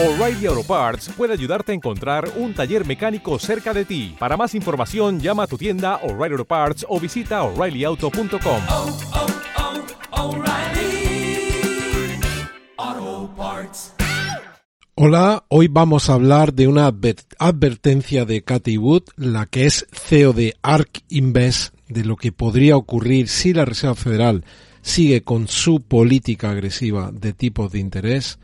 O'Reilly Auto Parts puede ayudarte a encontrar un taller mecánico cerca de ti. Para más información, llama a tu tienda O'Reilly Auto Parts o visita oreillyauto.com. oh, oh, Parts. Hola, hoy vamos a hablar de una adver- advertencia de Cathy Wood, la que es CEO de ARK Invest, de lo que podría ocurrir si la Reserva Federal sigue con su política agresiva de tipos de interés.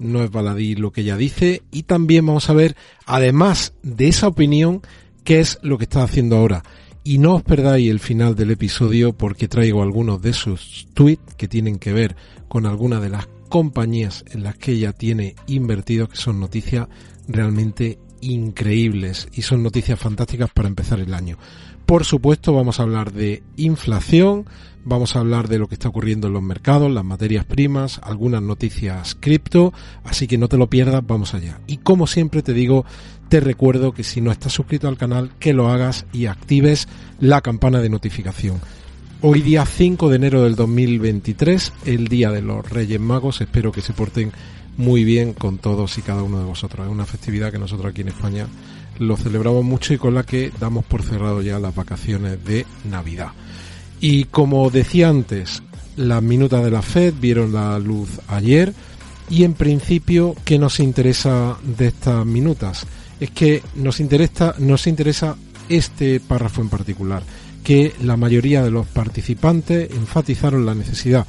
No es baladí lo que ella dice. Y también vamos a ver, además de esa opinión, qué es lo que está haciendo ahora. Y no os perdáis el final del episodio porque traigo algunos de sus tweets que tienen que ver con algunas de las compañías en las que ella tiene invertido, que son noticias realmente increíbles y son noticias fantásticas para empezar el año. Por supuesto, vamos a hablar de inflación, vamos a hablar de lo que está ocurriendo en los mercados, las materias primas, algunas noticias cripto, así que no te lo pierdas, vamos allá. Y como siempre te digo, te recuerdo que si no estás suscrito al canal, que lo hagas y actives la campana de notificación. Hoy día 5 de enero del 2023, el día de los Reyes Magos, espero que se porten muy bien con todos y cada uno de vosotros. Es una festividad que nosotros aquí en España lo celebramos mucho y con la que damos por cerrado ya las vacaciones de Navidad. Y como decía antes, las minutas de la Fed vieron la luz ayer y en principio, ¿qué nos interesa de estas minutas? Es que nos interesa, nos interesa este párrafo en particular, que la mayoría de los participantes enfatizaron la necesidad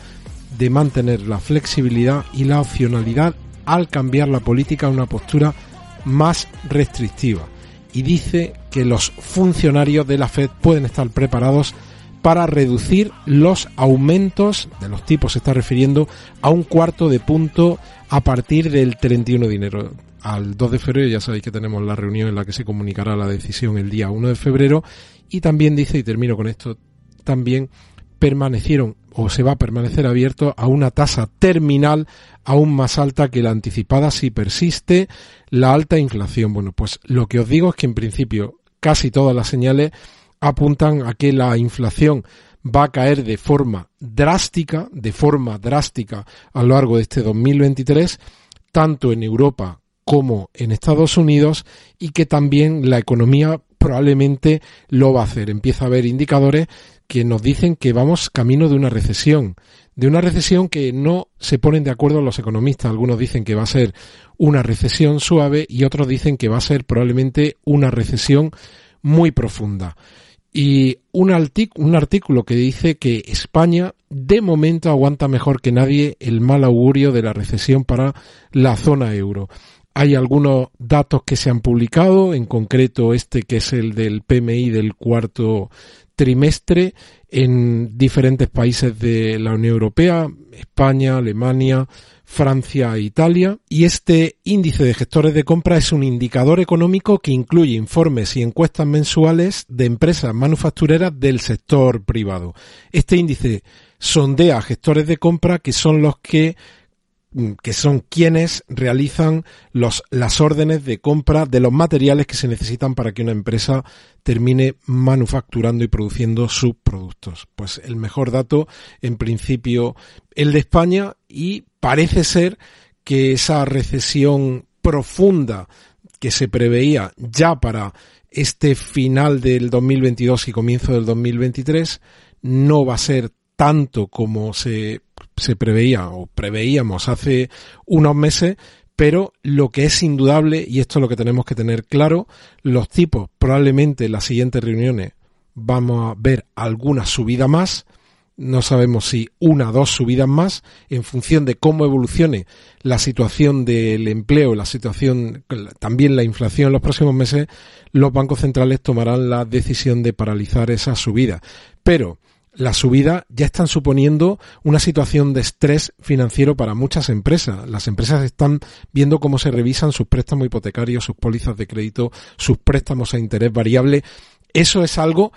de mantener la flexibilidad y la opcionalidad al cambiar la política a una postura más restrictiva y dice que los funcionarios de la Fed pueden estar preparados para reducir los aumentos de los tipos, se está refiriendo a un cuarto de punto a partir del 31 de enero. Al 2 de febrero ya sabéis que tenemos la reunión en la que se comunicará la decisión el día 1 de febrero y también dice, y termino con esto, también permanecieron o se va a permanecer abierto a una tasa terminal aún más alta que la anticipada si persiste la alta inflación. Bueno, pues lo que os digo es que en principio casi todas las señales apuntan a que la inflación va a caer de forma drástica, de forma drástica a lo largo de este 2023, tanto en Europa como en Estados Unidos y que también la economía probablemente lo va a hacer. Empieza a haber indicadores que nos dicen que vamos camino de una recesión, de una recesión que no se ponen de acuerdo los economistas. Algunos dicen que va a ser una recesión suave y otros dicen que va a ser probablemente una recesión muy profunda. Y un, un artículo que dice que España de momento aguanta mejor que nadie el mal augurio de la recesión para la zona euro. Hay algunos datos que se han publicado, en concreto este que es el del PMI del cuarto trimestre en diferentes países de la Unión Europea, España, Alemania, Francia e Italia. Y este índice de gestores de compra es un indicador económico que incluye informes y encuestas mensuales de empresas manufactureras del sector privado. Este índice sondea gestores de compra que son los que que son quienes realizan los, las órdenes de compra de los materiales que se necesitan para que una empresa termine manufacturando y produciendo sus productos. Pues el mejor dato, en principio, el de España y parece ser que esa recesión profunda que se preveía ya para este final del 2022 y comienzo del 2023 no va a ser tanto como se se preveía o preveíamos hace unos meses, pero lo que es indudable, y esto es lo que tenemos que tener claro, los tipos probablemente en las siguientes reuniones vamos a ver alguna subida más, no sabemos si una o dos subidas más, en función de cómo evolucione la situación del empleo, la situación, también la inflación en los próximos meses, los bancos centrales tomarán la decisión de paralizar esa subida. Pero, la subida ya están suponiendo una situación de estrés financiero para muchas empresas. Las empresas están viendo cómo se revisan sus préstamos hipotecarios, sus pólizas de crédito, sus préstamos a interés variable. Eso es algo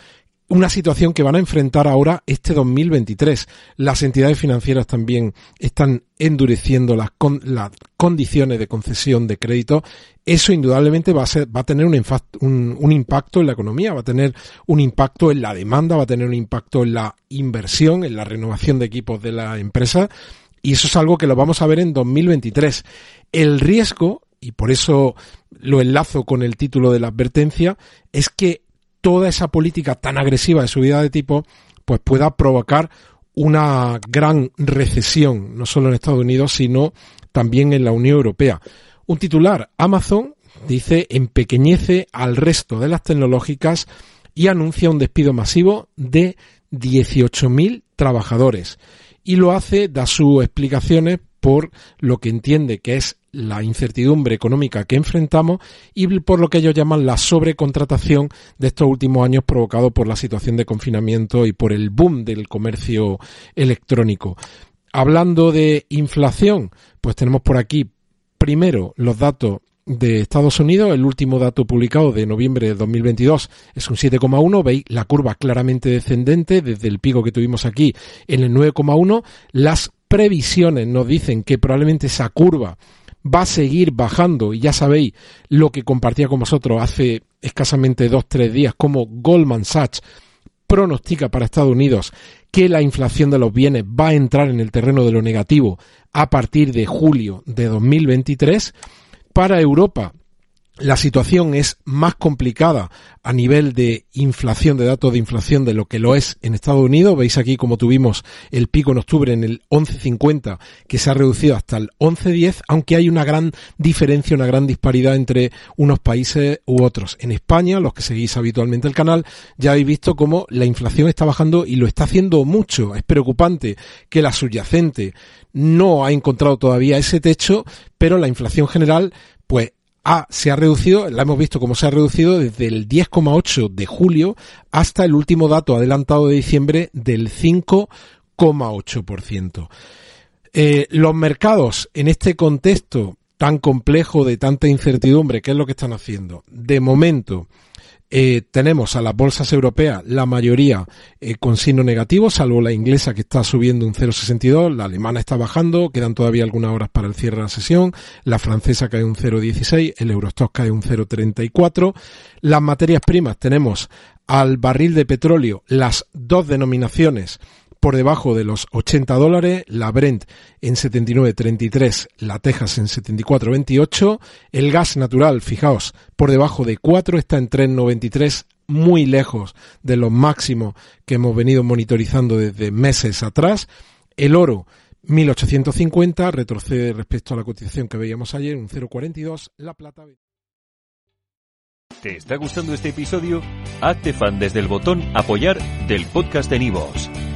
una situación que van a enfrentar ahora este 2023. Las entidades financieras también están endureciendo las, las condiciones de concesión de crédito. Eso indudablemente va a, ser, va a tener un, un, un, impacto en la economía, va a tener un impacto en la demanda, va a tener un impacto en la inversión, en la renovación de equipos de la empresa. Y eso es algo que lo vamos a ver en 2023. El riesgo y por eso lo enlazo con el título de la advertencia, es que toda esa política tan agresiva de subida de tipo pues pueda provocar una gran recesión, no solo en Estados Unidos, sino también en la Unión Europea. Un titular, Amazon, dice, empequeñece al resto de las tecnológicas y anuncia un despido masivo de 18.000 trabajadores. Y lo hace, da sus explicaciones por lo que entiende que es la incertidumbre económica que enfrentamos y por lo que ellos llaman la sobrecontratación de estos últimos años provocado por la situación de confinamiento y por el boom del comercio electrónico. Hablando de inflación, pues tenemos por aquí primero los datos de Estados Unidos, el último dato publicado de noviembre de 2022 es un 7,1, veis la curva claramente descendente desde el pico que tuvimos aquí en el 9,1, las previsiones nos dicen que probablemente esa curva va a seguir bajando y ya sabéis lo que compartía con vosotros hace escasamente dos, tres días, como Goldman Sachs pronostica para Estados Unidos que la inflación de los bienes va a entrar en el terreno de lo negativo a partir de julio de 2023. Para Europa, la situación es más complicada a nivel de inflación, de datos de inflación de lo que lo es en Estados Unidos. Veis aquí como tuvimos el pico en octubre en el 11.50 que se ha reducido hasta el 11.10, aunque hay una gran diferencia, una gran disparidad entre unos países u otros. En España, los que seguís habitualmente el canal, ya habéis visto cómo la inflación está bajando y lo está haciendo mucho. Es preocupante que la subyacente no ha encontrado todavía ese techo, pero la inflación general Ah, se ha reducido, la hemos visto cómo se ha reducido desde el 10,8 de julio hasta el último dato adelantado de diciembre del 5,8%. Eh, los mercados en este contexto tan complejo de tanta incertidumbre, ¿qué es lo que están haciendo? De momento, eh, tenemos a las bolsas europeas, la mayoría eh, con signo negativo, salvo la inglesa que está subiendo un 0,62, la alemana está bajando, quedan todavía algunas horas para el cierre de la sesión, la francesa cae un 0,16, el Eurostock cae un 0,34. Las materias primas tenemos al barril de petróleo las dos denominaciones por debajo de los 80 dólares, la Brent en 79.33, la Texas en 74.28, el gas natural, fijaos, por debajo de 4 está en 3.93, muy lejos de los máximos que hemos venido monitorizando desde meses atrás, el oro 1850 retrocede respecto a la cotización que veíamos ayer, un 0,42, la plata ¿Te está gustando este episodio? Hazte fan desde el botón apoyar del podcast de Nivos.